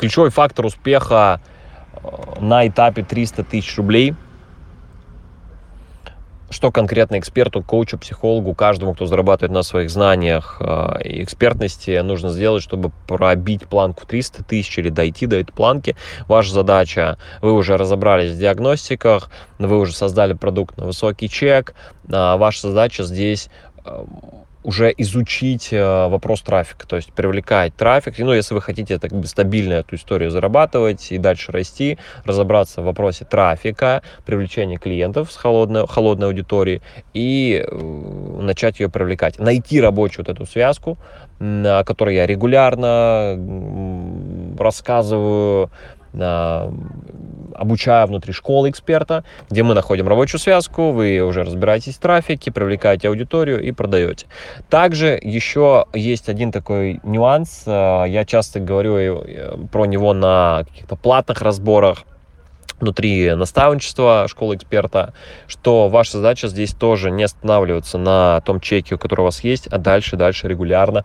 ключевой фактор успеха э, на этапе 300 тысяч рублей – что конкретно эксперту, коучу, психологу, каждому, кто зарабатывает на своих знаниях э, и экспертности, нужно сделать, чтобы пробить планку 300 тысяч или дойти до этой планки. Ваша задача, вы уже разобрались в диагностиках, вы уже создали продукт на высокий чек. А ваша задача здесь э, уже изучить э, вопрос трафика, то есть привлекать трафик. Ну, если вы хотите так бы стабильно эту историю зарабатывать и дальше расти, разобраться в вопросе трафика, привлечения клиентов с холодной, холодной аудитории и э, начать ее привлекать. Найти рабочую вот эту связку, о которой я регулярно рассказываю, обучаю внутри школы эксперта, где мы находим рабочую связку, вы уже разбираетесь в трафике, привлекаете аудиторию и продаете. Также еще есть один такой нюанс, э, я часто говорю э, про него на каких-то платных разборах, внутри наставничества школы эксперта, что ваша задача здесь тоже не останавливаться на том чеке, который у вас есть, а дальше, дальше регулярно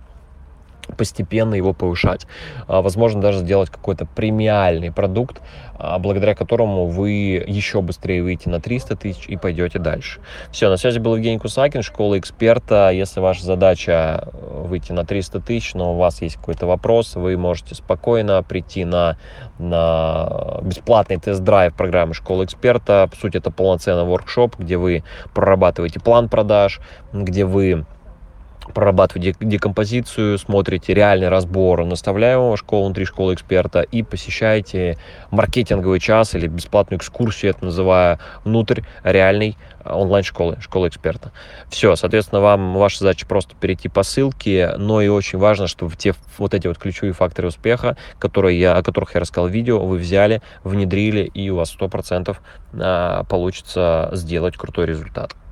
постепенно его повышать. А, возможно, даже сделать какой-то премиальный продукт, а, благодаря которому вы еще быстрее выйдете на 300 тысяч и пойдете дальше. Все, на связи был Евгений Кусакин, школа эксперта. Если ваша задача э, выйти на 300 тысяч, но у вас есть какой-то вопрос, вы можете спокойно прийти на, на бесплатный тест-драйв программы школы эксперта. По сути, это полноценный воркшоп, где вы прорабатываете план продаж, где вы прорабатываете декомпозицию, смотрите реальный разбор наставляемого школы внутри школы эксперта и посещаете маркетинговый час или бесплатную экскурсию, это называю, внутрь реальной э, онлайн-школы, школы эксперта. Все, соответственно, вам ваша задача просто перейти по ссылке, но и очень важно, чтобы те вот эти вот ключевые факторы успеха, которые я, о которых я рассказал в видео, вы взяли, внедрили, и у вас 100% э, получится сделать крутой результат.